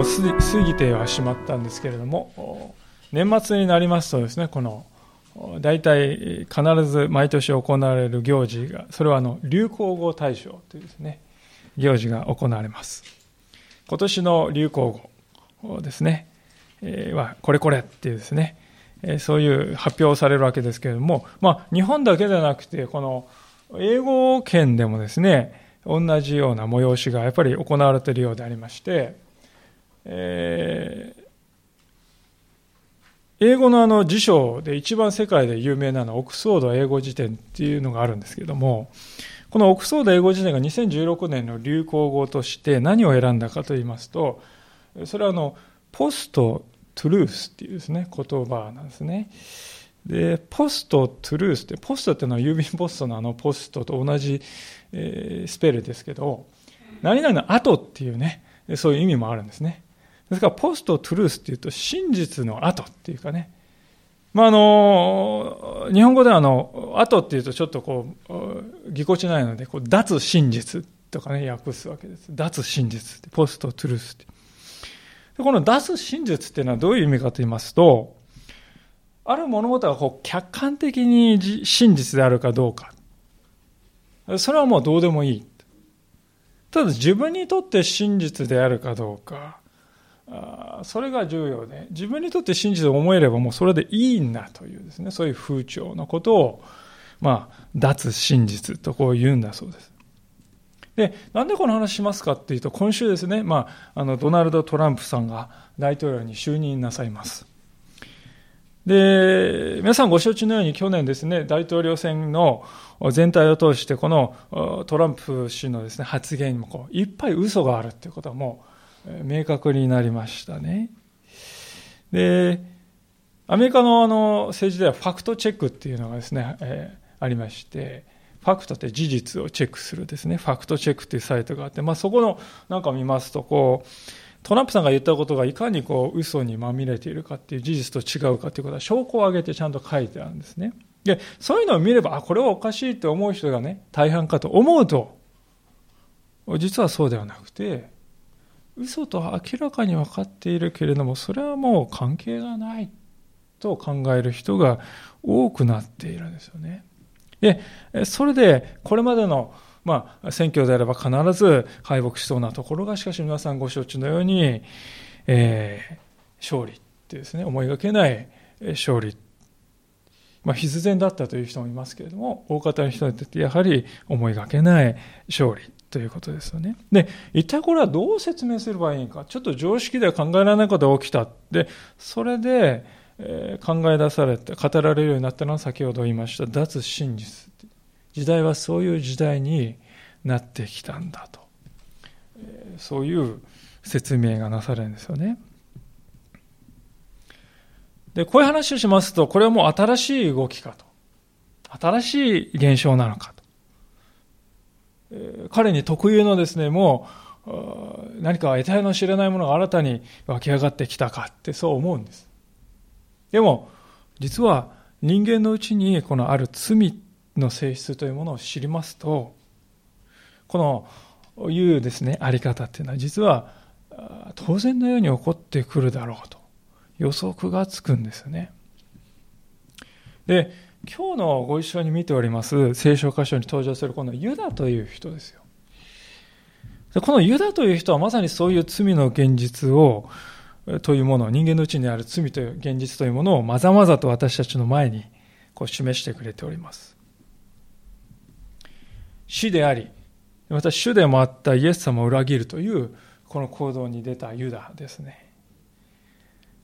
う過ぎてはしまったんですけれども年末になりますとですねこの大体必ず毎年行われる行事がそれはあの流行語大賞というですね行事が行われます。今年の流行語ですね、はこれこれっていうですね、そういう発表されるわけですけれども、まあ、日本だけではなくてこの英語圏でもですね同じような催しがやっぱり行われているようでありまして、英語のあの辞書で一番世界で有名なのはオックスフォード英語辞典っていうのがあるんですけども、このオックスフォード英語辞典が2016年の流行語として何を選んだかと言いますと、それはあの、ポストトゥルースっていうですね、言葉なんですね。で、ポストトゥルースって、ポストっていうのは郵便ポストのあのポストと同じ、えー、スペルですけど、何々の後っていうね、そういう意味もあるんですね。ですから、ポストトゥルースっていうと、真実の後っていうかね、まあ、あの、日本語ではあの、後っていうとちょっとこう、ぎこちないので、こう、脱真実とかね、訳すわけです。脱真実ってポストトゥルースって。この脱真実っていうのはどういう意味かと言いますと、ある物事がこう客観的に真実であるかどうか。それはもうどうでもいい。ただ自分にとって真実であるかどうか。それが重要で、自分にとって真実を思えればもうそれでいいんだというですね、そういう風潮のことを、まあ、脱真実とこう言うんだそうです。で、なんでこの話しますかっていうと、今週ですね、まあ、あの、ドナルド・トランプさんが大統領に就任なさいます。で、皆さんご承知のように去年ですね、大統領選の全体を通して、このトランプ氏のですね、発言にもこういっぱい嘘があるっていうことはもう明確になりましたね。で、アメリカのあの政治ではファクトチェックっていうのがですね、えー、ありまして、ファクトって事実をチェックするですね、ファクトチェックっていうサイトがあって、まあ、そこのなんか見ますと、こう、トランプさんが言ったことがいかにこう嘘にまみれているかっていう事実と違うかということは証拠を挙げてちゃんと書いてあるんですね。で、そういうのを見れば、あ、これはおかしいって思う人がね、大半かと思うと、実はそうではなくて、嘘と明らかに分かっているけれどもそれはもう関係がないと考える人が多くなっているんですよね。でそれでこれまでのまあ、選挙であれば必ず敗北しそうなところがしかし皆さんご承知のように、えー、勝利ってですね思いがけない勝利まあ、必然だったという人もいますけれども大方の人にとってやはり思いがけない勝利ということですよね。で、一体これはどう説明すればいいか。ちょっと常識では考えられないことが起きた。で、それで、えー、考え出されて、語られるようになったのは先ほど言いました、脱真実。時代はそういう時代になってきたんだと。えー、そういう説明がなされるんですよね。で、こういう話をしますと、これはもう新しい動きかと。新しい現象なのかと。彼に特有のですね、もう何か得体の知れないものが新たに湧き上がってきたかってそう思うんです。でも、実は人間のうちにこのある罪の性質というものを知りますと、このいうですね、あり方っていうのは実は当然のように起こってくるだろうと予測がつくんですよね。で、今日のご一緒に見ております聖書箇所に登場するこのユダという人ですよ。でこのユダという人はまさにそういう罪の現実を、というもの、人間のうちにある罪という現実というものをまざまざと私たちの前にこう示してくれております。死であり、また主でもあったイエス様を裏切るというこの行動に出たユダですね。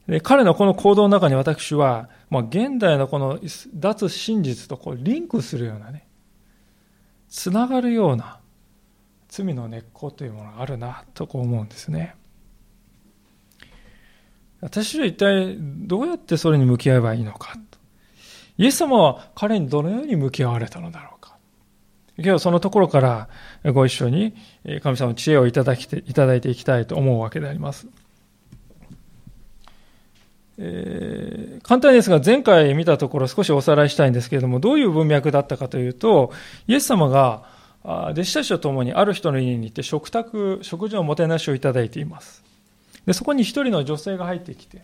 で彼のこの行動の中に私は、まあ、現代のこの脱真実とこうリンクするようなね、つながるような罪の根っこというものがあるなとこう思うんですね。私は一体どうやってそれに向き合えばいいのか。イエス様は彼にどのように向き合われたのだろうか。今日はそのところからご一緒に神様の知恵をいただきていただいていきたいと思うわけであります。簡単ですが、前回見たところ少しおさらいしたいんですけれども、どういう文脈だったかというと、イエス様が弟子たちと共にある人の家に行って食卓、食事のもてなしをいただいています。で、そこに一人の女性が入ってきて、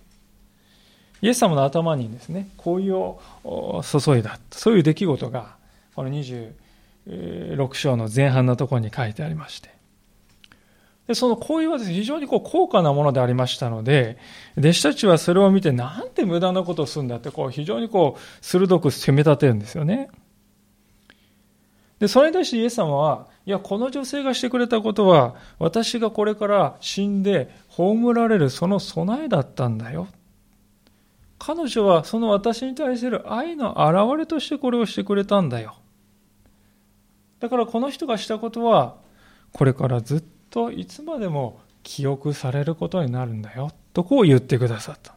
イエス様の頭にですね、香油を注いだ。そういう出来事が、この26章の前半のところに書いてありまして。でその行為はです、ね、非常にこう高価なものでありましたので、弟子たちはそれを見て、なんて無駄なことをするんだって、こう非常にこう鋭く責め立てるんですよね。で、それに対してイエス様は、いや、この女性がしてくれたことは、私がこれから死んで葬られるその備えだったんだよ。彼女はその私に対する愛の表れとしてこれをしてくれたんだよ。だからこの人がしたことは、これからずっといつまでも記憶されることになるんだよとこう言ってくださった。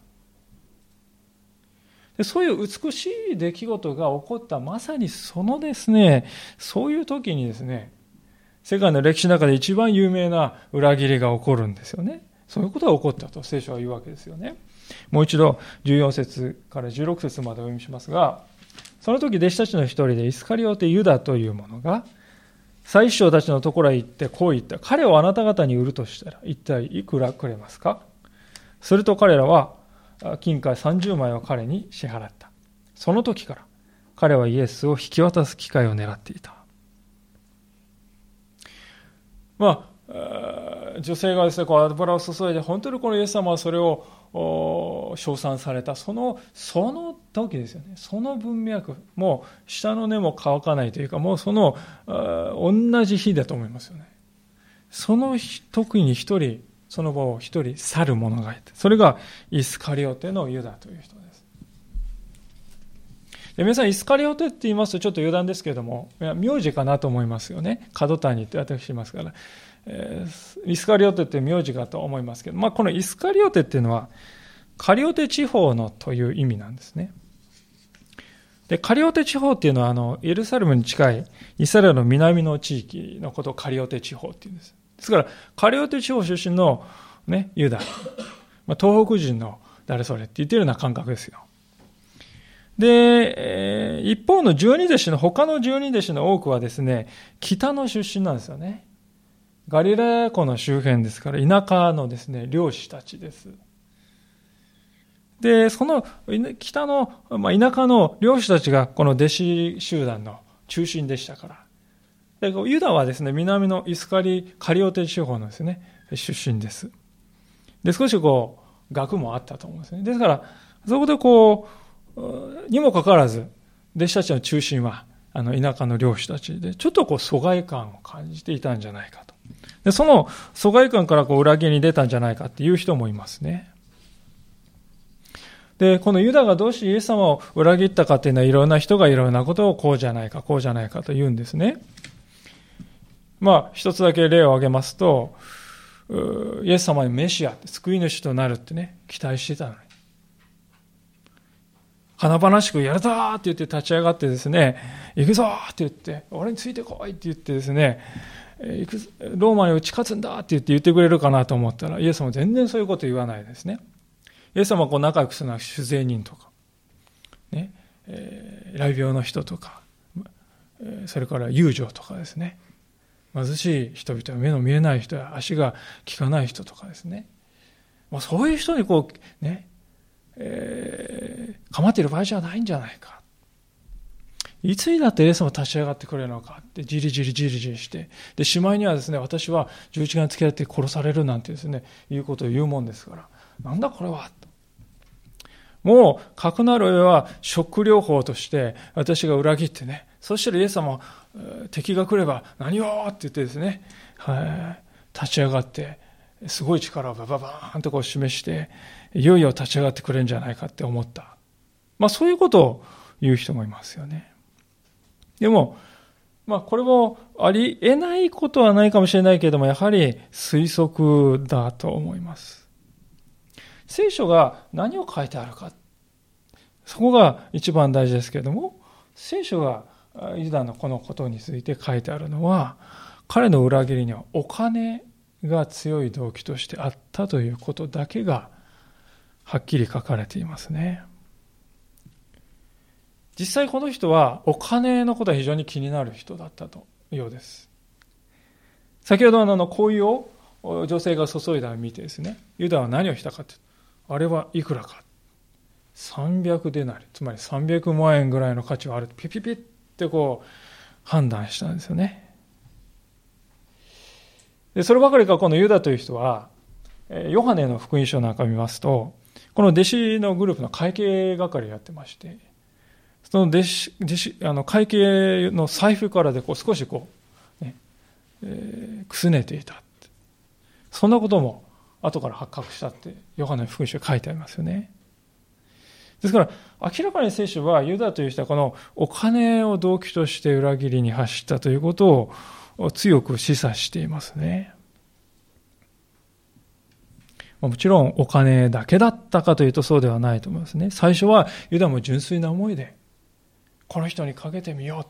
でそういう美しい出来事が起こったまさにそのですねそういう時にですね世界の歴史の中で一番有名な裏切りが起こるんですよね。そういうことが起こったと聖書は言うわけですよね。もう一度14節から16節までお読みしますがその時弟子たちの一人でイスカリオテ・ユダというものが祭司長たちのところへ行ってこう言った。彼をあなた方に売るとしたら一体いくらくれますか？すると彼らは金貨30枚を彼に支払った。その時から彼はイエスを引き渡す機会を狙っていた。まあ、女性がですね、こう油を注いで、本当にこのイエス様はそれを称賛された。そのその時ですよね。その文脈もう下の根も乾かないというかもうその同じ日だと思いますよね。その時に一人その場を一人去る者がいてそれがイスカリオテのユダという人。皆さんイスカリオテって言いますとちょっと余談ですけれども名字かなと思いますよね角谷って私いますからえ、イスカリオテって名字かと思いますけど、まあ、このイスカリオテっていうのは、カリオテ地方のという意味なんですね。で、カリオテ地方っていうのは、あの、エルサレムに近いイスラエルの南の地域のことをカリオテ地方っていうんです。ですから、カリオテ地方出身のね、ユダ、まあ、東北人の誰それって言ってるような感覚ですよ。で、一方の十二弟子の、他の十二弟子の多くはですね、北の出身なんですよね。ガリラヤ湖の周辺ですから、田舎のですね、漁師たちです。で、その北の、まあ、田舎の漁師たちがこの弟子集団の中心でしたから。でユダはですね、南のイスカリ、カリオテ地方のですね、出身です。で、少しこう、学もあったと思うんですね。ですから、そこでこう、にもかかわらず、弟子たちの中心は、あの、田舎の漁師たちで、ちょっとこう、疎外感を感じていたんじゃないかと。でその疎外感からこう裏切りに出たんじゃないかっていう人もいますね。で、このユダがどうしてイエス様を裏切ったかっていうのは、いろんな人がいろんなことをこうじゃないか、こうじゃないかと言うんですね。まあ、一つだけ例を挙げますと、イエス様にメシア、救い主となるってね、期待してたのに。華々しくやるぞって言って立ち上がってですね、行くぞって言って、俺についてこいって言ってですね、ローマに打ち勝つんだって言って言ってくれるかなと思ったら、イエス様全然そういうこと言わないですね。イエス様はこう仲良くするのは酒税人とか、ね、えー、雷病の人とか、それから遊女とかですね。貧しい人々、目の見えない人や足が利かない人とかですね。まあ、そういう人にこう、ね、え、構っている場合じゃないんじゃないか。いつになってイエス様立ち上がってくれるのかってじりじりじりじりして、で、しまいにはですね、私は十字架につけられて殺されるなんてですね、いうことを言うもんですから、なんだこれはもう、かくなる上は食療法として私が裏切ってね、そしたらイエス様、敵が来れば何をって言ってですね、はい、立ち上がって、すごい力をバババーンとこう示して、いよいよ立ち上がってくれるんじゃないかって思った。まあそういうことを言う人もいますよね。でも、まあこれもありえないことはないかもしれないけれども、やはり推測だと思います。聖書が何を書いてあるか。そこが一番大事ですけれども、聖書がユダのこのことについて書いてあるのは、彼の裏切りにはお金が強い動機としてあったということだけがはっきり書かれていますね。実際この人はお金のことは非常に気になる人だったとようです。先ほどのあの、こういう女性が注いだのを見てですね、ユダは何をしたかって、あれはいくらか。300デナリ、つまり300万円ぐらいの価値がある。ピピピってこう判断したんですよね。でそればかりか、このユダという人は、ヨハネの福音書なんか見ますと、この弟子のグループの会計係をやってまして、その弟子、弟子、あの会計の財布からでこう少しこう、ね、えー、くすねていた。そんなことも後から発覚したって、ヨハネの福音書に書いてありますよね。ですから、明らかに聖書はユダという人はこのお金を動機として裏切りに走ったということをを強く示唆していますね。もちろんお金だけだったかというとそうではないと思いますね。最初はユダも純粋な思いで、この人にかけてみよ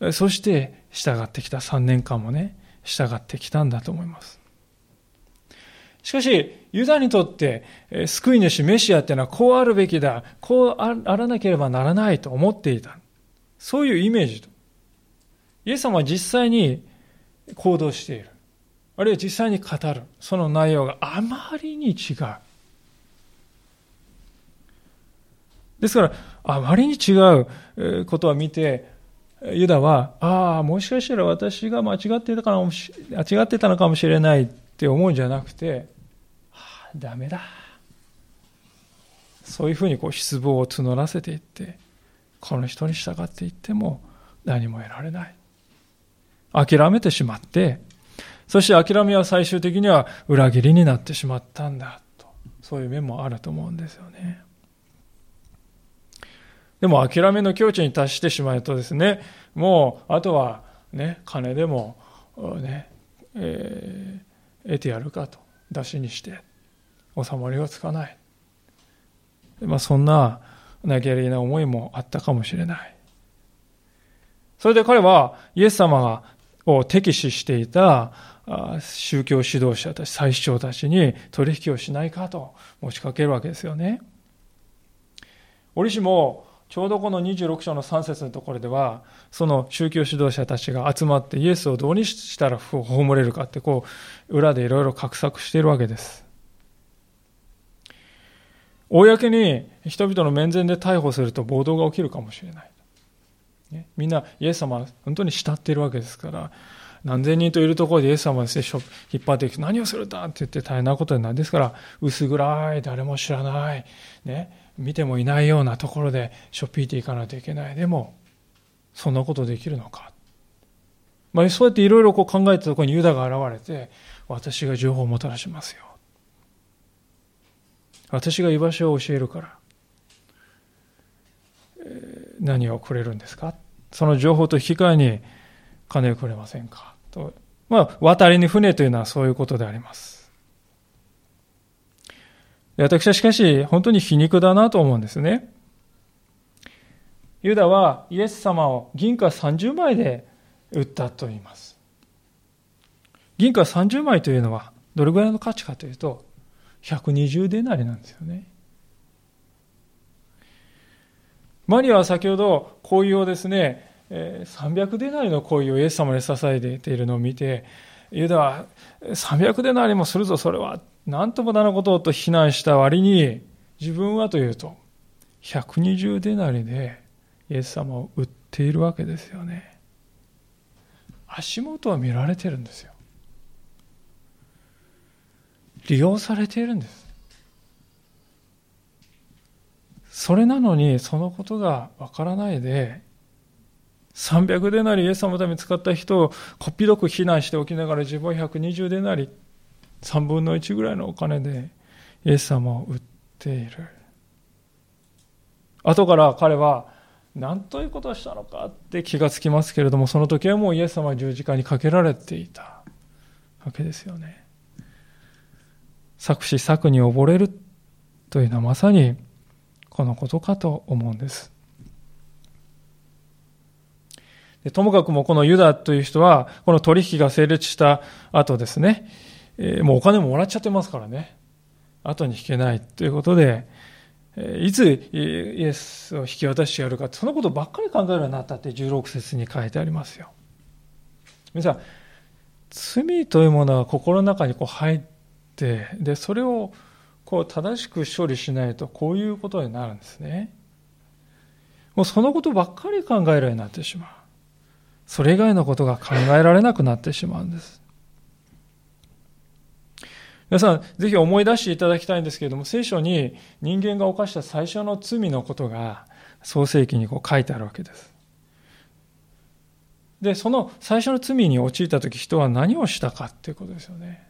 う。そして従ってきた3年間もね、従ってきたんだと思います。しかし、ユダにとって、救い主メシアっていうのはこうあるべきだ、こうあらなければならないと思っていた。そういうイメージと。イエス様は実際に行動している。あるいは実際に語る。その内容があまりに違う。ですから、あまりに違うことを見て、ユダは、ああ、もしかしたら私が間違ってたかもし間違ってたのかもしれないって思うんじゃなくて、はあ、ダメだ。そういうふうにこう失望を募らせていって、この人に従っていっても何も得られない。諦めてしまって、そして諦めは最終的には裏切りになってしまったんだと。そういう面もあると思うんですよね。でも諦めの境地に達してしまうとですね、もうあとはね、金でもね、えー、得てやるかと、出しにして収まりがつかない。まあそんな投げやりな思いもあったかもしれない。それで彼はイエス様がを敵視していた宗教指導者たち、最主張たちに取引をしないかと持ちかけるわけですよね。折しもちょうどこの26章の3節のところでは、その宗教指導者たちが集まってイエスをどうにしたら葬れるかって、こう、裏でいろいろ画策しているわけです。公に人々の面前で逮捕すると暴動が起きるかもしれない。みんなイエス様は本当に慕っているわけですから、何千人といるところでイエス様ですね、引っ張っていく何をするんだって言って大変なことになる。ですから、薄暗い、誰も知らない、ね、見てもいないようなところでしょっぴいていかないといけない。でも、そんなことできるのか。まあ、そうやっていろいろ考えたところにユダが現れて、私が情報をもたらしますよ。私が居場所を教えるから、え、何をくれるんですか？その情報と引き換えに金をくれませんか？と。まあ、渡りに船というのはそういうことであります。私はしかし、本当に皮肉だなと思うんですね。ユダはイエス様を銀貨30枚で売ったと言います。銀貨30枚というのはどれぐらいの価値かというと、120デナリなんですよね。マリアは先ほど恋をですね、300デナリの恋をイエス様に支えているのを見て、ユダは300デナリもするぞ、それは。何ともなことをと非難した割に、自分はというと、120デナリでイエス様を売っているわけですよね。足元は見られてるんですよ。利用されているんです。それなのに、そのことがわからないで、300デナリイエス様のために使った人をこっぴどく非難しておきながら自分は120デナリ3分の1ぐらいのお金でイエス様を売っている。後から彼は何ということをしたのかって気がつきますけれどもその時はもうイエス様は十字架にかけられていたわけですよね。作詞作に溺れるというのはまさにこのことかと思うんですでともかくもこのユダという人はこの取引が成立した後ですねえー、もうお金ももらっちゃってますからね。後に引けないということで、え、いつイエスを引き渡してやるか、そのことばっかり考えるようになったって16節に書いてありますよ。皆さん、罪というものは心の中にこう入って、で、それをこう正しく処理しないとこういうことになるんですね。もうそのことばっかり考えるようになってしまう。それ以外のことが考えられなくなってしまうんです。皆さん、ぜひ思い出していただきたいんですけれども、聖書に人間が犯した最初の罪のことが創世記にこう書いてあるわけです。で、その最初の罪に陥った時人は何をしたかっていうことですよね。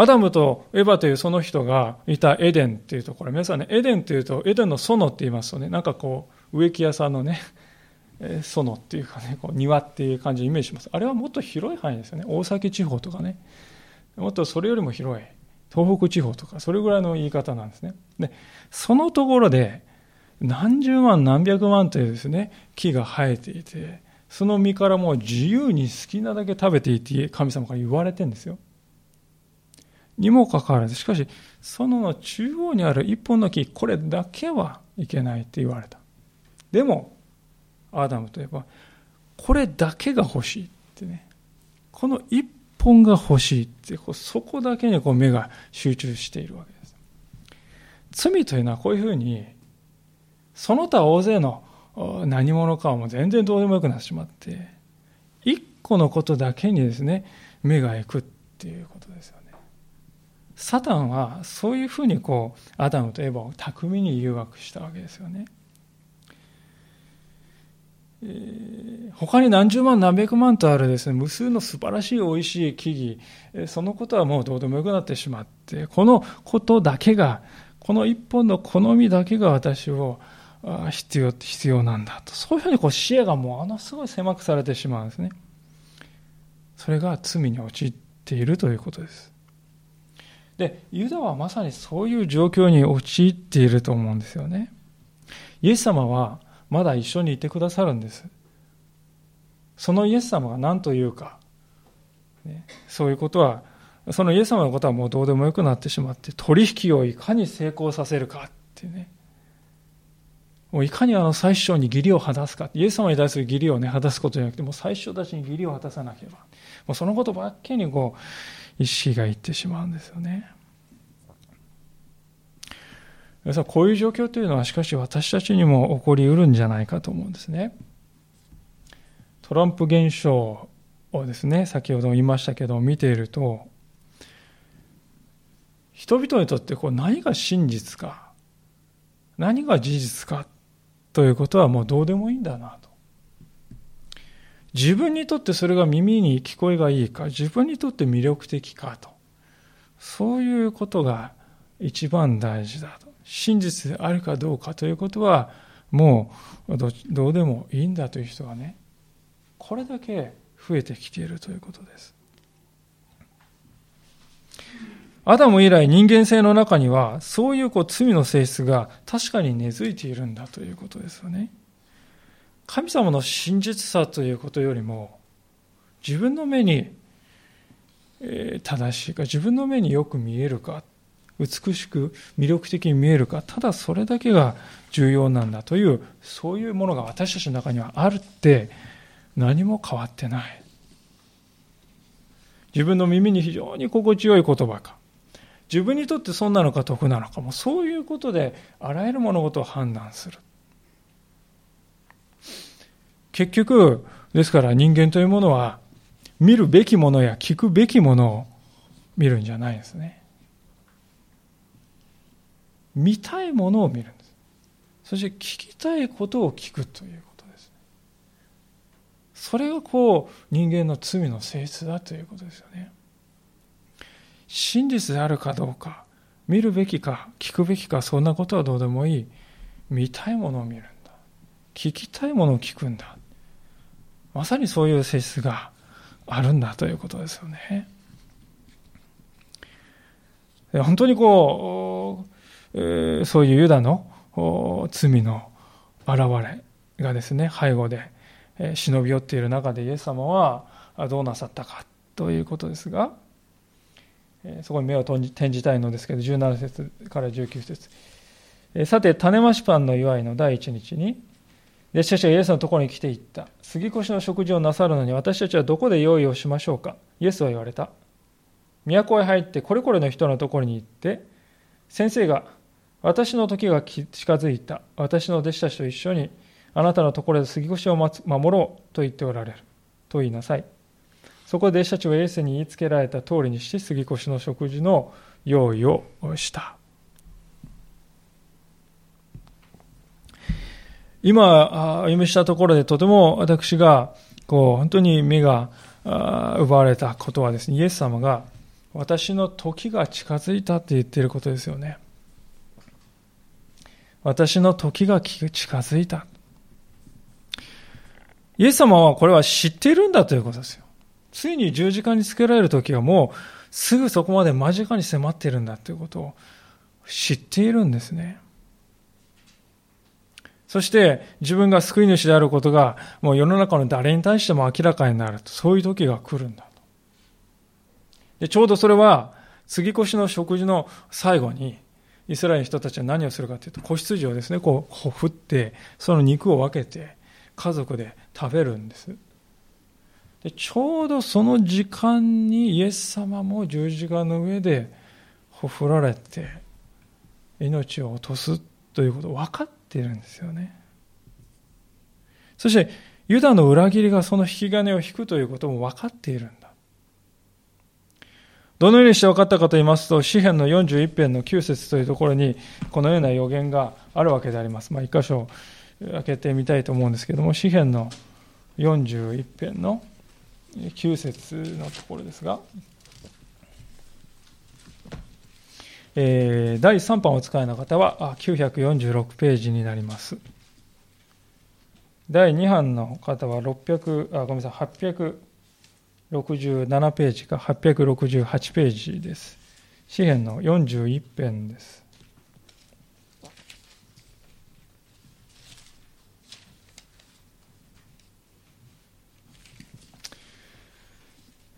アダムとエヴァというその人がいたエデンっていうところ、皆さんね、エデンっていうと、エデンの園って言いますとね、なんかこう、植木屋さんのね、え園っていうかね、こう庭っていう感じをイメージします。あれはもっと広い範囲ですよね。大崎地方とかね。もっとそれよりも広い。東北地方とか、それぐらいの言い方なんですね。で、そのところで、何十万何百万というですね、木が生えていて、その実からもう自由に好きなだけ食べていって神様から言われてるんですよ。にもかかわらず、しかし、その中央にある一本の木、これだけはいけないって言われた。でも、アダムといえば、これだけが欲しいってね。この一本が欲しいって、そこだけにこう目が集中しているわけです。罪というのはこういうふうにその他大勢の何者かはもう全然どうでもよくなってしまって、一個のことだけにですね、目が行くっていうことですよ。サタンはそういうふうにこう、アダムとエヴァを巧みに誘惑したわけですよね。えー、他に何十万何百万とあるですね、無数の素晴らしい美味しい木々、そのことはもうどうでもよくなってしまって、このことだけが、この一本の好みだけが私を必要必要なんだと。そういうふうにこう視野がものすごい狭くされてしまうんですね。それが罪に陥っているということです。でユダはまさにそういう状況に陥っていると思うんですよね。イエス様はまだ一緒にいてくださるんです。そのイエス様が何というか、ね、そういうことはそのイエス様のことはもうどうでもよくなってしまって取引をいかに成功させるかっていうね。もういかにあの最初に義理を果たすか、イエス様に対する義理をね、果たすことじゃなくて、もう最初たちに義理を果たさなければ、もうそのことばっけにこう、意識がいってしまうんですよね。皆さん、こういう状況というのは、しかし私たちにも起こりうるんじゃないかと思うんですね。トランプ現象をですね、先ほども言いましたけど、見ていると、人々にとってこう何が真実か、何が事実かということはもうどうでもいいんだなと。自分にとってそれが耳に聞こえがいいか、自分にとって魅力的かと。そういうことが一番大事だと。真実であるかどうかということは、もうどうでもいいんだという人がね、これだけ増えてきているということです。アダム以来人間性の中にはそういうこう罪の性質が確かに根付いているんだということですよね。神様の真実さということよりも自分の目に正しいか自分の目によく見えるか美しく魅力的に見えるかただそれだけが重要なんだというそういうものが私たちの中にはあるって何も変わってない。自分の耳に非常に心地よい言葉か自分にとって損なのか得なのかもそういうことであらゆる物事を判断する。結局ですから人間というものは見るべきものや聞くべきものを見るんじゃないですね見たいものを見るんですそして聞きたいことを聞くということですねそれがこう人間の罪の性質だということですよね真実であるかどうか、見るべきか、聞くべきか、そんなことはどうでもいい。見たいものを見るんだ。聞きたいものを聞くんだ。まさにそういう性質があるんだということですよね。本当にこう、えー、そういうユダの罪の現れがですね、背後で、えー、忍び寄っている中でイエス様はどうなさったかということですが、えそこに目を転じたいのですけど、17節から19節さて、種ましパンの祝いの第一日に、弟子たちがイエスのところに来ていった。杉越の食事をなさるのに私たちはどこで用意をしましょうか？イエスは言われた。都へ入ってこれこれの人のところに行って、先生が私の時が近づいた。私の弟子たちと一緒にあなたのところで杉越を守ろうと言っておられる。と言いなさい。そこで弟子たちはイエスに言いつけられた通りにして杉越の食事の用意をした。今、歩みしたところでとても私がこう本当に目が奪われたことはですね、イエス様が私の時が近づいたって言っていることですよね。私の時が近づいた。イエス様はこれは知っているんだということですよ。ついに十字架につけられる時はもうすぐそこまで間近に迫っているんだということを知っているんですね。そして自分が救い主であることがもう世の中の誰に対しても明らかになると、そういう時が来るんだと。で、ちょうどそれは杉越しの食事の最後にイスラエルの人たちは何をするかというと、子羊をですね、こう振って、その肉を分けて家族で食べるんです。でちょうどその時間にイエス様も十字架の上でほふられて命を落とすということを分かっているんですよね。そしてユダの裏切りがその引き金を引くということも分かっているんだ。どのようにして分かったかと言いますと、詩篇の41編の9節というところに、このような予言があるわけであります。まあ、一箇所開けてみたいと思うんですけども、詩篇の41編の9節のところですが、えー、第3版をお使いの方は946ページになります。第2版の方は600あごめんなさい867ページか868ページです。詩篇の41編です。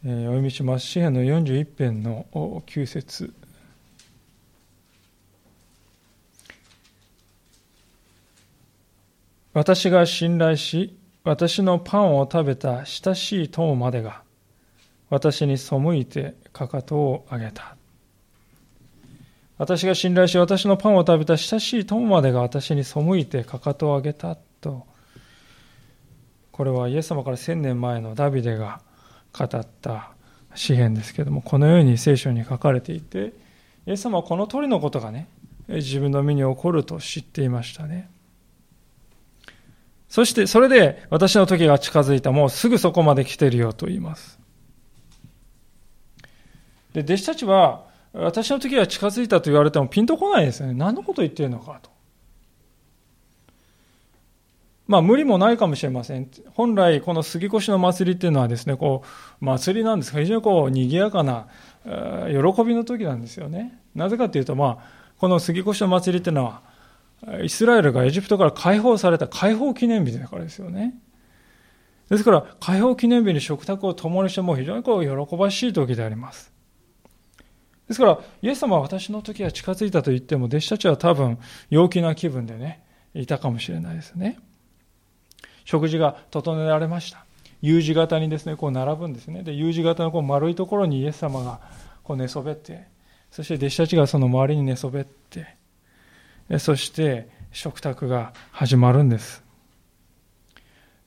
えー、お読みします。詩篇の41編の9節私が信頼し、私のパンを食べた親しい友までが、私に背いてかかとを上げた。私が信頼し、私のパンを食べた親しい友までが私に背いてかかとを上げたと。これはイエス様から千年前のダビデが語った詩篇ですけどもこのように聖書に書かれていてイエス様はこの通りのことがね自分の身に起こると知っていましたねそしてそれで私の時が近づいた。もうすぐそこまで来てるよと言います。で弟子たちは私の時が近づいたと言われてもピンとこないですよね。何のこと言ってるのかと。まあ無理もないかもしれません。本来この杉越の祭りっていうのはですね、こう祭りなんです。が非常にこう賑やかな喜びの時なんですよね。なぜかというとまあこの杉越の祭りっていうのはイスラエルがエジプトから解放された解放記念日だからですよね。ですから解放記念日に食卓を共にしても非常にこう喜ばしい時であります。ですから、イエス様は私の時が近づいたと言っても、弟子たちは多分陽気な気分でね、いたかもしれないですね。食事が整えられました。U 字型にですね、こう並ぶんですね。で、U 字型のこう丸いところにイエス様がこう寝そべって、そして弟子たちがその周りに寝そべって、そして食卓が始まるんです。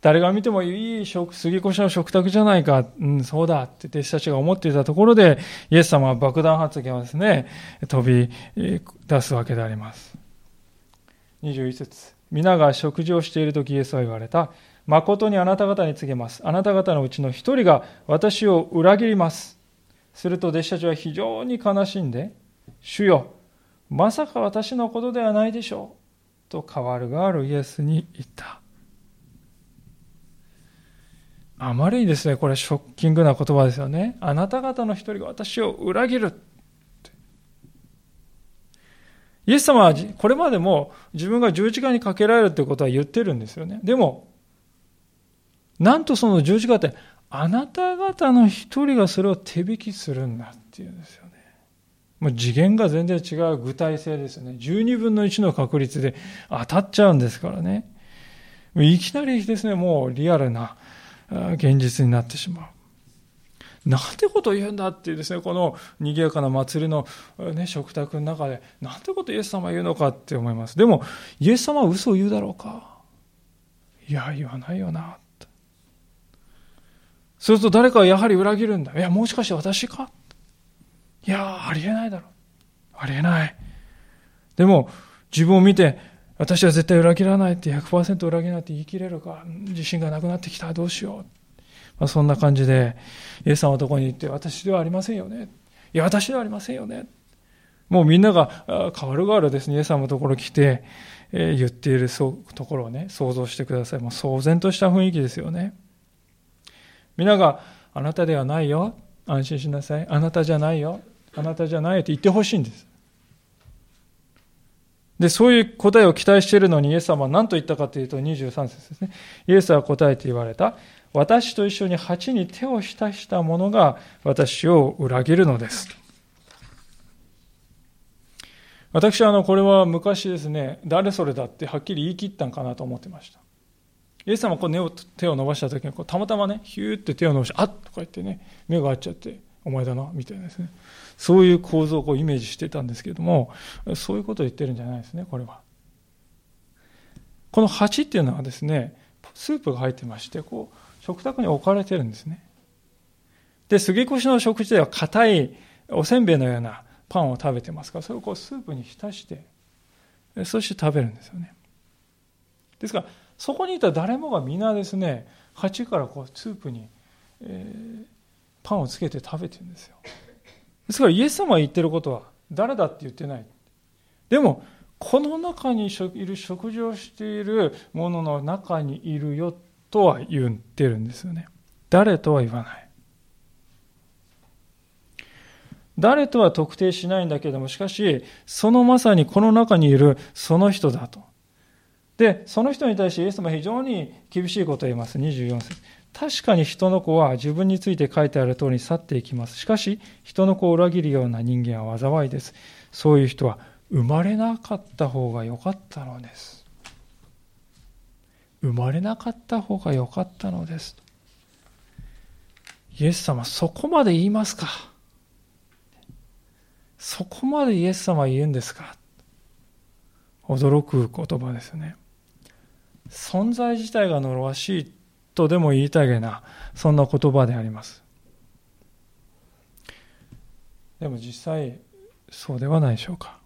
誰が見てもいい食、杉越しの食卓じゃないか、うん、そうだって弟子たちが思っていたところで、イエス様は爆弾発言をですね、飛び出すわけであります。21節皆が食事をしている時イエスは言われた。誠にあなた方に告げます。あなた方のうちの一人が私を裏切ります。すると弟子たちは非常に悲しんで、主よ、まさか私のことではないでしょう。と代わるがあるイエスに言った。あまりにですね、これショッキングな言葉ですよね。あなた方の一人が私を裏切る。イエス様はこれまでも自分が十字架にかけられるということは言ってるんですよね。でも、なんとその十字架って、あなた方の一人がそれを手引きするんだっていうんですよ。もう次元が全然違う具体性ですよね。12分の1の確率で当たっちゃうんですからね。いきなりですね、もうリアルな現実になってしまう。なんてこと言うんだっていうですね、この賑やかな祭りの、ね、食卓の中で、なんてことイエス様言うのかって思います。でも、イエス様は嘘を言うだろうかいや、言わないよな。すると誰かはやはり裏切るんだ。いや、もしかして私かいや、ありえないだろ。ありえない。でも、自分を見て、私は絶対裏切らないって100%裏切らないって言い切れるか、自信がなくなってきた、どうしよう。まあ、そんな感じで、イエス様のとこに行って、私ではありませんよね。いや、私ではありませんよね。もうみんなが変わる変わるですね、イエス様のところ来て、えー、言っているところをね、想像してください。もう騒然とした雰囲気ですよね。皆があなたではないよ。安心しなさい。あなたじゃないよ。あなたじゃないって言ってほしいんです。で、そういう答えを期待しているのにイエス様は何と言ったかというと23節ですね。イエスは答えて言われた。私と一緒に鉢に手を浸した者が私を裏切るのです。私はあの、これは昔ですね、誰それだってはっきり言い切ったんかなと思ってました。イエス様こう手を伸ばした時にこうたまたまね、ヒューって手を伸ばして、あっとか言ってね、目が合っちゃって、お前だな、みたいなですね。そういう構造をこうイメージしてたんですけれども、そういうことを言ってるんじゃないですね、これは。この鉢っていうのはですね、スープが入ってまして、こう、食卓に置かれてるんですね。で、杉越の食事では硬いおせんべいのようなパンを食べてますから、それをこうスープに浸して、そして食べるんですよね。ですから、そこにいた誰もが皆ですね、鉢からこうスープに、えー、パンをつけて食べてるんですよ。ですからイエス様が言ってることは誰だって言ってない。でも、この中にいる食事をしているものの中にいるよとは言ってるんですよね。誰とは言わない。誰とは特定しないんだけども、しかし、そのまさにこの中にいるその人だと。で、その人に対してイエス様は非常に厳しいことを言います。24節。確かに人の子は自分について書いてある通りに去っていきます。しかし、人の子を裏切るような人間は災いです。そういう人は生まれなかった方が良かったのです。生まれなかった方が良かったのです。イエス様、そこまで言いますか？そこまでイエス様は言うんですか？驚く言葉ですね。存在自体が呪わしいとでも言いたげな、そんな言葉であります。でも実際、そうではないでしょうか。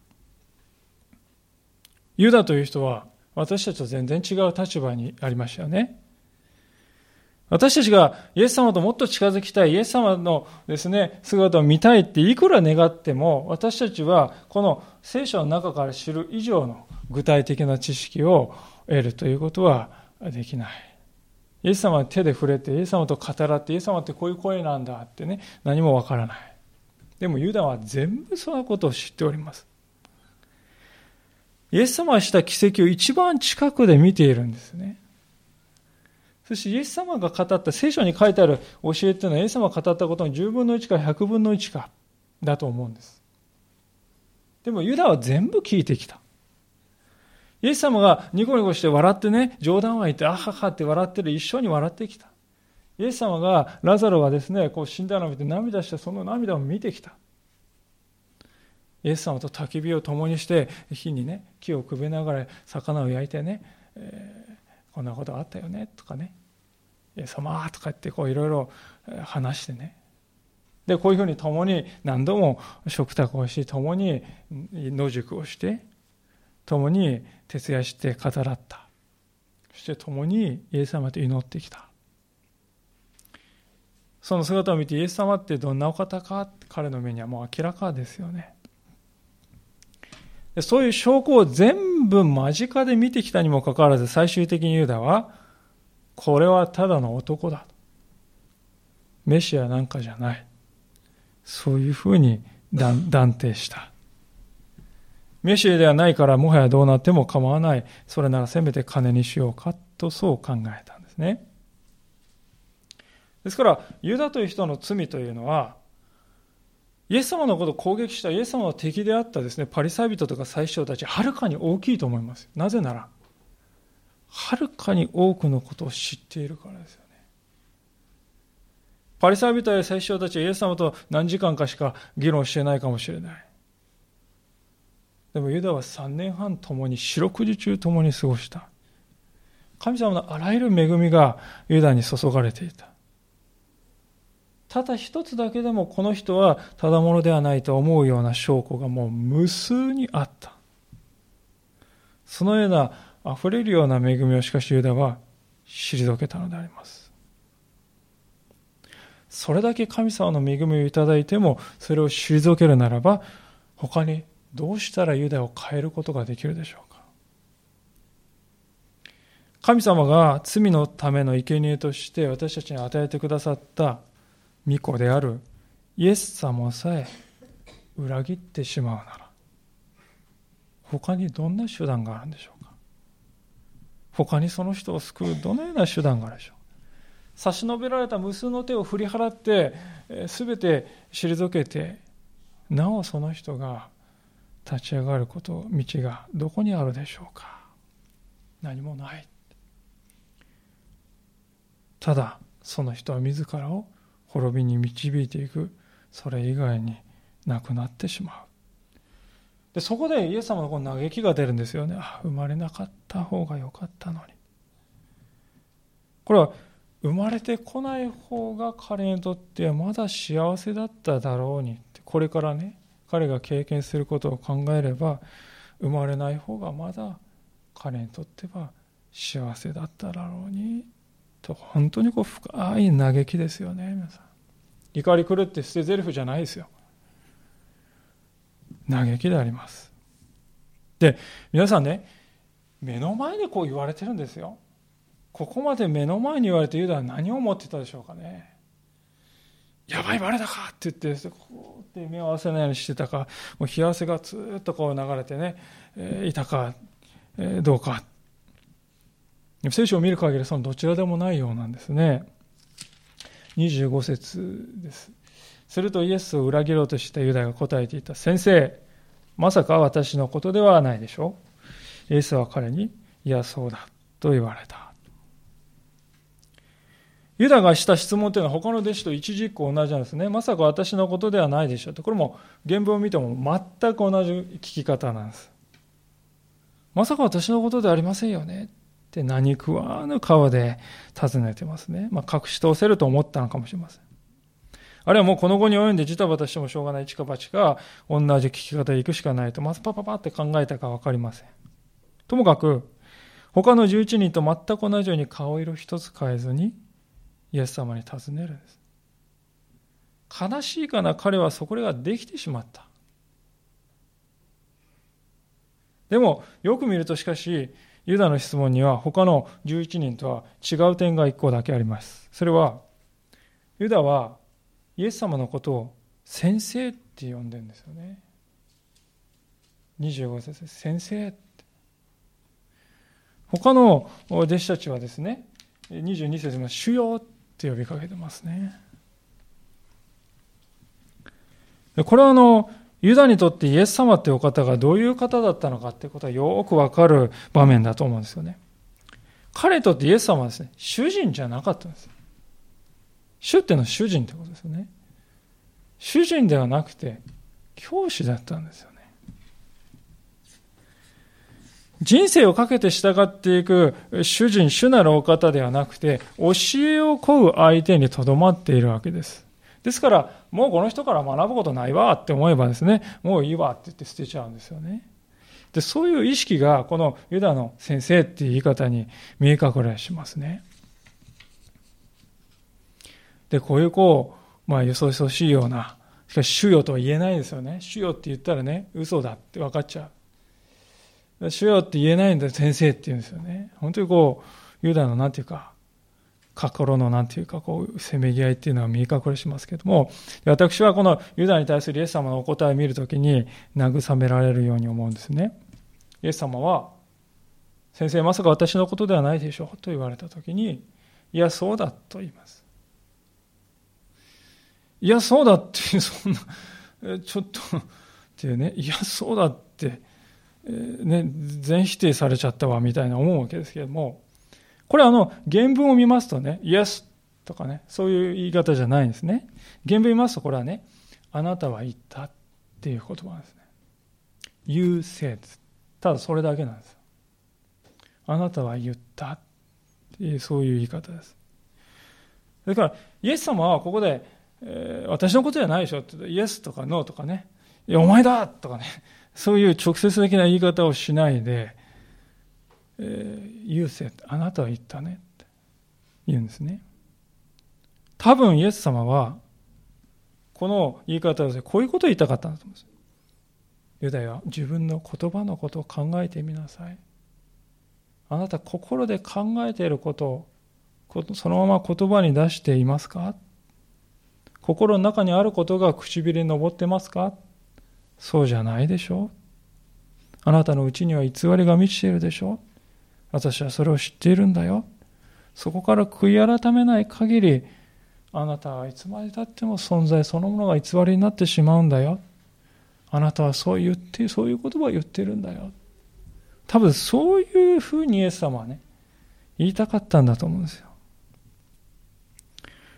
ユダという人は、私たちと全然違う立場にありましたよね。私たちがイエス様ともっと近づきたい、イエス様のですね、姿を見たいっていくら願っても、私たちはこの聖書の中から知る以上の具体的な知識を得るということはできない。イエス様は手で触れて、イエス様と語らって、イエス様ってこういう声なんだってね、何もわからない。でもユダは全部そのことを知っております。イエス様がした奇跡を一番近くで見ているんですね。そしてイエス様が語った聖書に書いてある教えっていうのはイエス様が語ったことの10分の1か100分の1かだと思うんです。でもユダは全部聞いてきた。イエス様がニコニコして笑ってね、冗談は言って、あははって笑ってる、一緒に笑ってきた。イエス様が、ラザロがですね、こう死んだのを見て涙して、その涙を見てきた。イエス様と焚き火を共にして、火にね、木をくべながら魚を焼いてね、えー、こんなことあったよね、とかね、イエス様とか言って、こういろいろ話してね。で、こういうふうに共に何度も食卓をし、共に野宿をして、共に徹夜して語らった。そして共にイエス様と祈ってきた。その姿を見てイエス様ってどんなお方か彼の目にはもう明らかですよね。そういう証拠を全部間近で見てきたにもかかわらず最終的にユダはこれはただの男だ。メシアなんかじゃない。そういうふうに断定した。メシエではないからもはやどうなっても構わない。それならせめて金にしようかとそう考えたんですね。ですから、ユダという人の罪というのは、イエス様のことを攻撃したイエス様の敵であったですね、パリサイ人とか最初たち、はるかに大きいと思います。なぜなら、はるかに多くのことを知っているからですよね。パリサイ人や最初たちはイエス様と何時間かしか議論してないかもしれない。でもユダは3年半共に四六時中共に過ごした。神様のあらゆる恵みがユダに注がれていた。ただ一つだけでもこの人はただものではないと思うような証拠がもう無数にあった。そのような溢れるような恵みをしかしユダは退けたのであります。それだけ神様の恵みをいただいてもそれを退けるならば他にどうしたらユダを変えることができるでしょうか？神様が罪のための生贄として私たちに与えてくださった御子であるイエス様さえ裏切ってしまうなら他にどんな手段があるんでしょうか？他にその人を救うどのような手段があるでしょう？差し伸べられた無数の手を振り払って全て退けてなおその人が立ち上がること道がどこにあるでしょうか？何もない。ただその人は自らを滅びに導いていく。それ以外になくなってしまう。でそこでイエス様のこの嘆きが出るんですよね。あ生まれなかった方がよかったのに。これは生まれてこない方が彼にとってはまだ幸せだっただろうに。ってこれからね彼が経験することを考えれば生まれない方がまだ彼にとっては幸せだっただろうにと本当にこう深い嘆きですよね皆さん。怒り狂って捨て台詞じゃないですよ。嘆きであります。で皆さんね目の前でこう言われてるんですよ。ここまで目の前に言われてユダは何を思ってたでしょうかね。やばいバレたかって言ってこうって目を合わせないようにしてたかもう冷や汗がずっとこう流れてね、えー、いたか、どうか聖書を見る限りそのどちらでもないようなんですね。25節です。するとイエスを裏切ろうとしたユダが答えていた。先生、まさか私のことではないでしょうイエスは彼に、いや、そうだ、と言われた。ユダがした質問というのは他の弟子と一軸同じなんですね。まさか私のことではないでしょうと。これも原文を見ても全く同じ聞き方なんです。まさか私のことではありませんよね。って何食わぬ顔で尋ねてますね。まあ、隠し通せると思ったのかもしれません。あるいはもうこの後に及んでジタバタしてもしょうがない一か八か同じ聞き方で行くしかないと、まずパパパって考えたか分かりません。ともかく、他の11人と全く同じように顔色一つ変えずに、イエス様に尋ねるんです。悲しいかな彼はそこができてしまった。でも、よく見るとしかし、ユダの質問には他の11人とは違う点が1個だけあります。それは、ユダはイエス様のことを先生って呼んでるんですよね。25節。先生って。他の弟子たちはですね、22節の主よって呼びかけてますね。これはあの、ユダにとってイエス様ってお方がどういう方だったのかってことはよくわかる場面だと思うんですよね。彼にとってイエス様はですね、主人じゃなかったんです。主っていうのは主人ってことですよね。主人ではなくて、教師だったんですよね。人生をかけて従っていく主人、主なるお方ではなくて、教えを請う相手にとどまっているわけです。ですから、もうこの人から学ぶことないわって思えばですね、もういいわって言って捨てちゃうんですよね。で、そういう意識がこのユダの先生っていう言い方に見え隠れしますね。で、こういうこう、まあ、よそよそしいような、しかし主よとは言えないですよね。主よって言ったらね、嘘だって分かっちゃう。主よって言えないんだ先生って言うんですよね。本当にこう、ユダのなんていうか、心のなんていうかこうせめぎ合いっていうのは見え隠れしますけども私はこのユダに対するイエス様のお答えを見るときに慰められるように思うんですねイエス様は先生まさか私のことではないでしょうと言われたときにいやそうだと言いますいやそうだってそんなちょっとっていうねいやそうだってね、全否定されちゃったわみたいな思うわけですけれども、これあの原文を見ますとね、イエスとかね、そういう言い方じゃないんですね。原文見ますとこれはね、あなたは言ったっていう言葉なんですね。You said ただそれだけなんです。あなたは言ったっていうそういう言い方です。だから、イエス様はここで、えー、私のことじゃないでしょってイエスとかノーとかね、いや、お前だとかね、そういう直接的な言い方をしないで、えー、言うせ、あなたは言ったねって言うんですね。多分イエス様は、この言い方でこういうことを言いたかったんだと思うんです。ユダヤ、自分の言葉のことを考えてみなさい。あなた心で考えていることをそのまま言葉に出していますか？心の中にあることが唇に上ってますか？そうじゃないでしょ？あなたのうちには偽りが満ちているでしょ？う私はそれを知っているんだよ。そこから悔い改めない限りあなたはいつまでたっても存在そのものが偽りになってしまうんだよ。あなたはそう言ってそういう言葉を言っているんだよ。多分そういうふうにイエス様はね言いたかったんだと思うんですよ。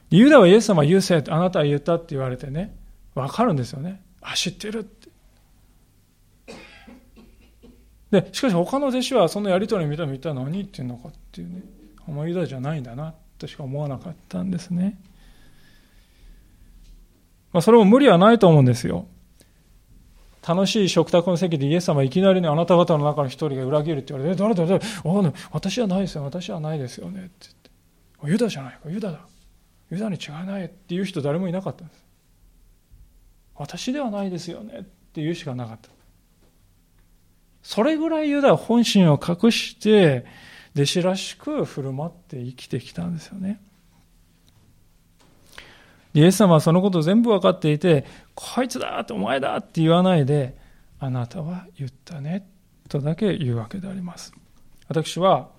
ユダはイエス様は言うせあなたは言ったって言われてね、わかるんですよね。あ、知ってるって。で、しかし他の弟子はそのやりとりを見たら一体何言ってんのかっていうね、お前ユダじゃないんだなとしか思わなかったんですね。まあ、それも無理はないと思うんですよ。楽しい食卓の席でイエス様いきなりね、あなた方の中の一人が裏切るって言われて、え、誰だ誰だあ、ね、私はないですよ、私はないですよねって言って。ユダじゃないか、ユダだ。ユダに違いないっていう人誰もいなかったんです私ではないですよねっていうしかなかったそれぐらいユダは本心を隠して弟子らしく振る舞って生きてきたんですよね。イエス様はそのことを全部分かっていてこいつだってお前だって言わないであなたは言ったねとだけ言うわけであります。私は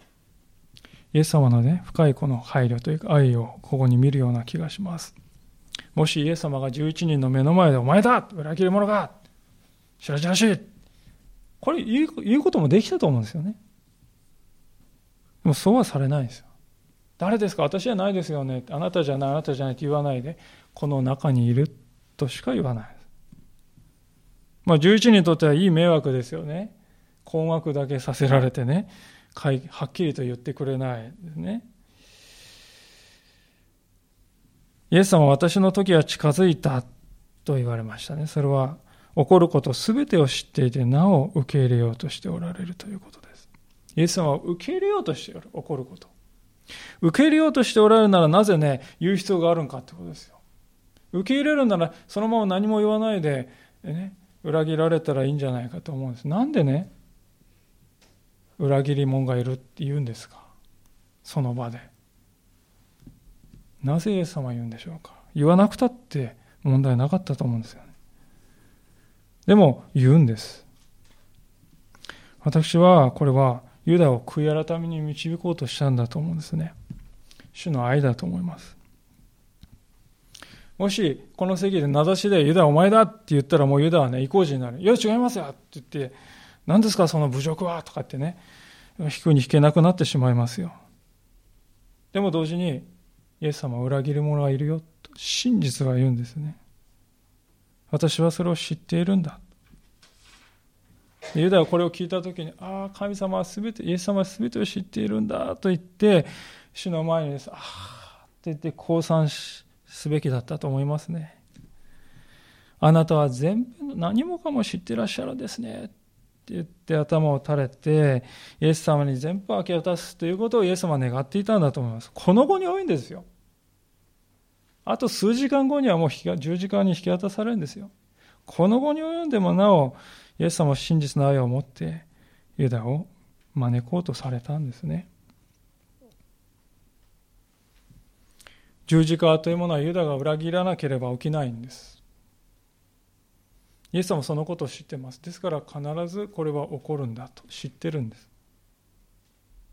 イエス様のね、深いこの配慮というか愛をここに見るような気がします。もしイエス様が11人の目の前で、お前だ裏切り者がしらしらしい。これ言う言うこともできたと思うんですよね。でもそうはされないんですよ。誰ですか？私じゃないですよね。あなたじゃない、あなたじゃないって言わないで、この中にいるとしか言わない。まあ11人にとってはいい迷惑ですよね。困惑だけさせられてね。はっきりと言ってくれないですね。イエス様は私の時は近づいたと言われましたね。それは起こることすべてを知っていて、なお受け入れようとしておられるということです。イエス様は受け入れようとしておる、起こること。受け入れようとしておられるならなぜね、言う必要があるんかってことですよ。受け入れるならそのまま何も言わないで、ね、裏切られたらいいんじゃないかと思うんです。なんでね、裏切り者がいるって言うんですか？その場でなぜイエス様は言うんでしょうか？言わなくたって問題なかったと思うんですよねでも言うんです。私はこれはユダを悔い改めに導こうとしたんだと思うんですね。主の愛だと思います。もしこの席で名指しでユダお前だって言ったらもうユダはね意固地になる。いや違いますよって言って何ですかその侮辱はとかってね、引くに引けなくなってしまいますよ。でも同時に、イエス様は裏切る者がいるよと真実は言うんですね。私はそれを知っているんだ。ユダはこれを聞いたときに、ああ、神様はすべて、イエス様はすべてを知っているんだと言って、主の前にです、ああ、って言って降参すべきだったと思いますね。あなたは全部何もかも知ってらっしゃるんですね。って言って頭を垂れて、イエス様に全部明け渡すということをイエス様は願っていたんだと思います。この後に多いんですよ。あと数時間後にはもう十字架に引き渡されるんですよ。この後に及んでもなお、イエス様は真実の愛を持って、ユダを招こうとされたんですね。十字架というものはユダが裏切らなければ起きないんです。イエス様もそのことを知ってます。ですから必ずこれは起こるんだと知ってるんです。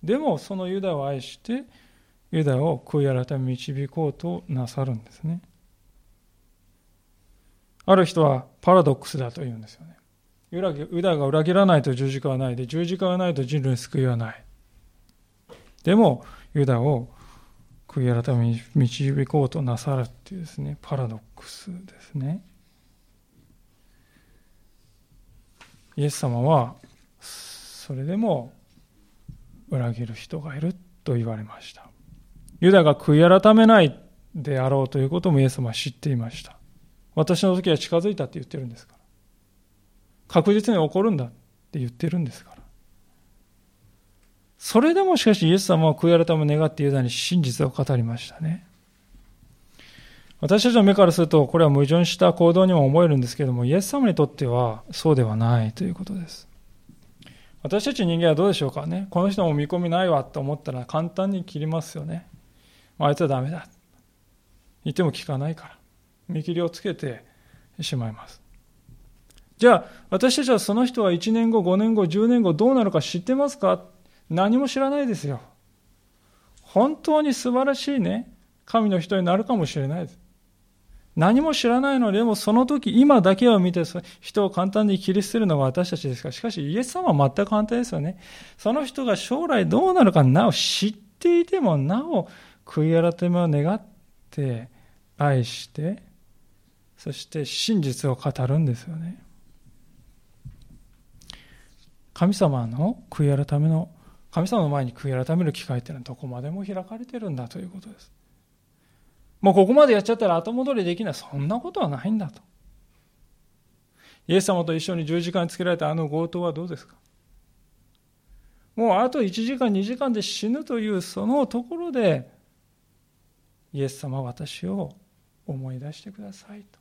でもそのユダを愛してユダを悔い改め導こうとなさるんですね。ある人はパラドックスだと言うんですよね。ユダが裏切らないと十字架はないで、十字架がないと人類に救いはない。でも、ユダを悔い改め導こうとなさるっていうですね、パラドックスですね。イエス様は、それでも裏切る人がいると言われました。ユダが悔い改めないであろうということもイエス様は知っていました。私の時は近づいたって言ってるんですから。確実に起こるんだって言ってるんですから。それでもしかしイエス様は悔い改め願ってユダに真実を語りましたね。私たちの目からするとこれは矛盾した行動にも思えるんですけどもイエス様にとってはそうではないということです。私たち人間はどうでしょうかねこの人も見込みないわと思ったら簡単に切りますよね。あいつはダメだ。言っても聞かないから。見切りをつけてしまいます。じゃあ、私たちはその人は1年後、5年後、10年後どうなるか知ってますか？何も知らないですよ。本当に素晴らしいね、神の人になるかもしれないです。何も知らないので、もその時、今だけを見て人を簡単に切り捨てるのが私たちですか？ら、しかしイエス様は全く反対ですよね。その人が将来どうなるかなお知っていても、なお悔い改めを願って、愛して、そして真実を語るんですよね。神様の悔い改めの、神様の前に悔い改める機会っていうのはどこまでも開かれてるんだということです。もうここまでやっちゃったら後戻りできない。そんなことはないんだと。イエス様と一緒に十字架につけられたあの強盗はどうですか？もうあと1時間2時間で死ぬというそのところでイエス様は私を思い出してくださいと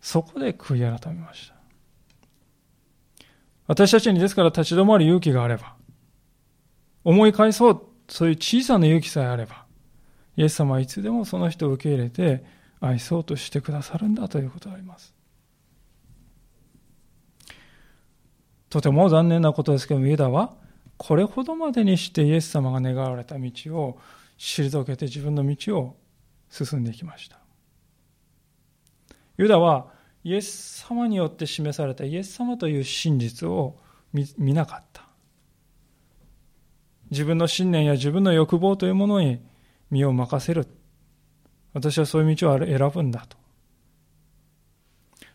そこで悔い改めました私たちにですから立ち止まる勇気があれば、思い返そう、そういう小さな勇気さえあれば、イエス様はいつでもその人を受け入れて愛そうとしてくださるんだということがあります。とても残念なことですけども、ユダはこれほどまでにしてイエス様が願われた道を退けて自分の道を進んでいきました。ユダはイエス様によって示されたイエス様という真実を見なかった。自分の信念や自分の欲望というものに身を任せる。私はそういう道を選ぶんだと。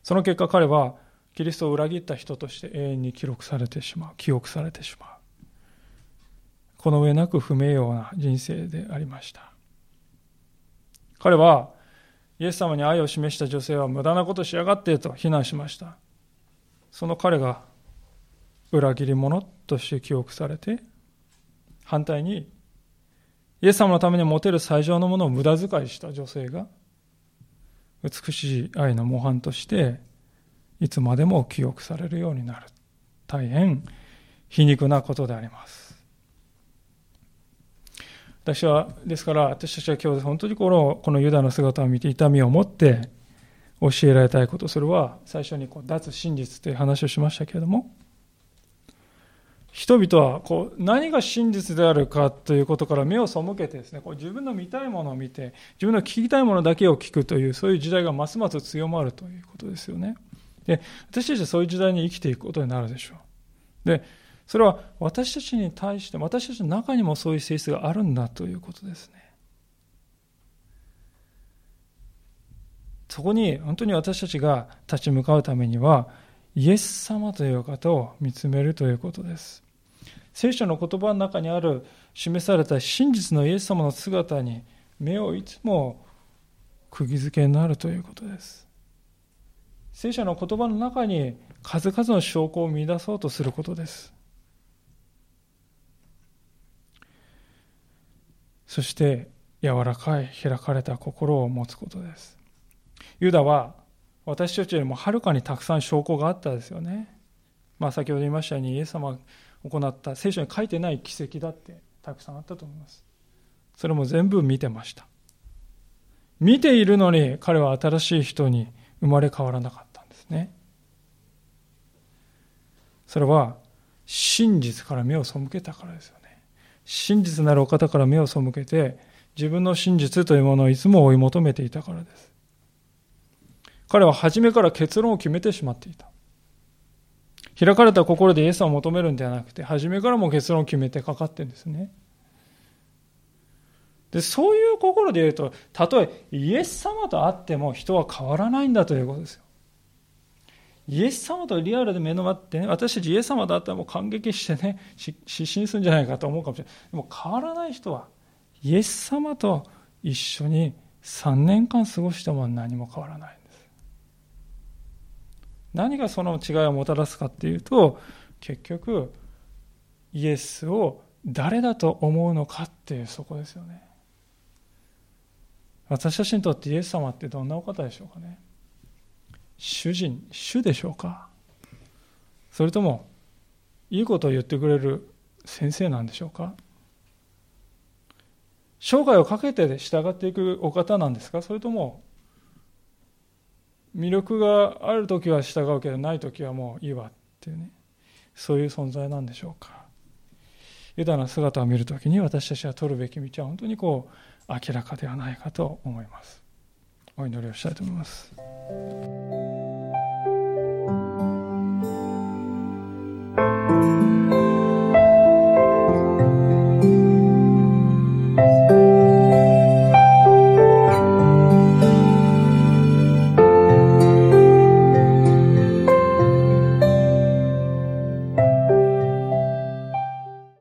その結果彼はキリストを裏切った人として永遠に記録されてしまう。記憶されてしまう。この上なく不名誉な人生でありました。彼はイエス様に愛を示した女性は無駄なことしやがってと非難しました。その彼が裏切り者として記憶されて、反対にイエス様のために持てる最上のものを無駄遣いした女性が美しい愛の模範としていつまでも記憶されるようになる。大変皮肉なことであります。私は、ですから、私たちは今日本当にこのこのユダの姿を見て痛みを持って教えられたいこと、それは最初にこう脱真実という話をしましたけれども、人々はこう何が真実であるかということから目を背けてですね、こう自分の見たいものを見て、自分の聞きたいものだけを聞くという、そういう時代がますます強まるということですよね。で、私たちはそういう時代に生きていくことになるでしょう。で、それは私たちに対して、私たちの中にもそういう性質があるんだということですね。そこに本当に私たちが立ち向かうためには、イエス様という方を見つめるということです。聖書の言葉の中にある示された真実のイエス様の姿に目をいつも釘付けになるということです。聖書の言葉の中に数々の証拠を見出そうとすることです。そして柔らかい開かれた心を持つことです。ユダは私たちよりもはるかにたくさん証拠があったですよね。まあ先ほど言いましたようにイエス様が行った聖書に書いてない奇跡だってたくさんあったと思います。それも全部見てました。見ているのに彼は新しい人に生まれ変わらなかったんですね。それは真実から目を背けたからですよ。真実なるお方から目を背けて、自分の真実というものをいつも追い求めていたからです。彼は初めから結論を決めてしまっていた。開かれた心でイエスを求めるんではなくて、初めからも結論を決めてかかってるんですね。で、そういう心で言うと、たとえイエス様と会っても人は変わらないんだということですよ。イエス様とリアルで目の前ってね、私たちイエス様だったらもう感激してね、失神するんじゃないかと思うかもしれない。でも変わらない人は、イエス様と一緒に3年間過ごしても何も変わらないんです。何がその違いをもたらすかっていうと、結局、イエスを誰だと思うのかっていうそこですよね。私たちにとってイエス様ってどんなお方でしょうかね主人主でしょうか？それともいいことを言ってくれる先生なんでしょうか？生涯をかけて従っていくお方なんですか？それとも魅力がある時は従うけどない時はもういいわっていうねそういう存在なんでしょうか？ユダの姿を見るときに私たちは取るべき道は本当にこう明らかではないかと思います。お祈りをしたいと思います。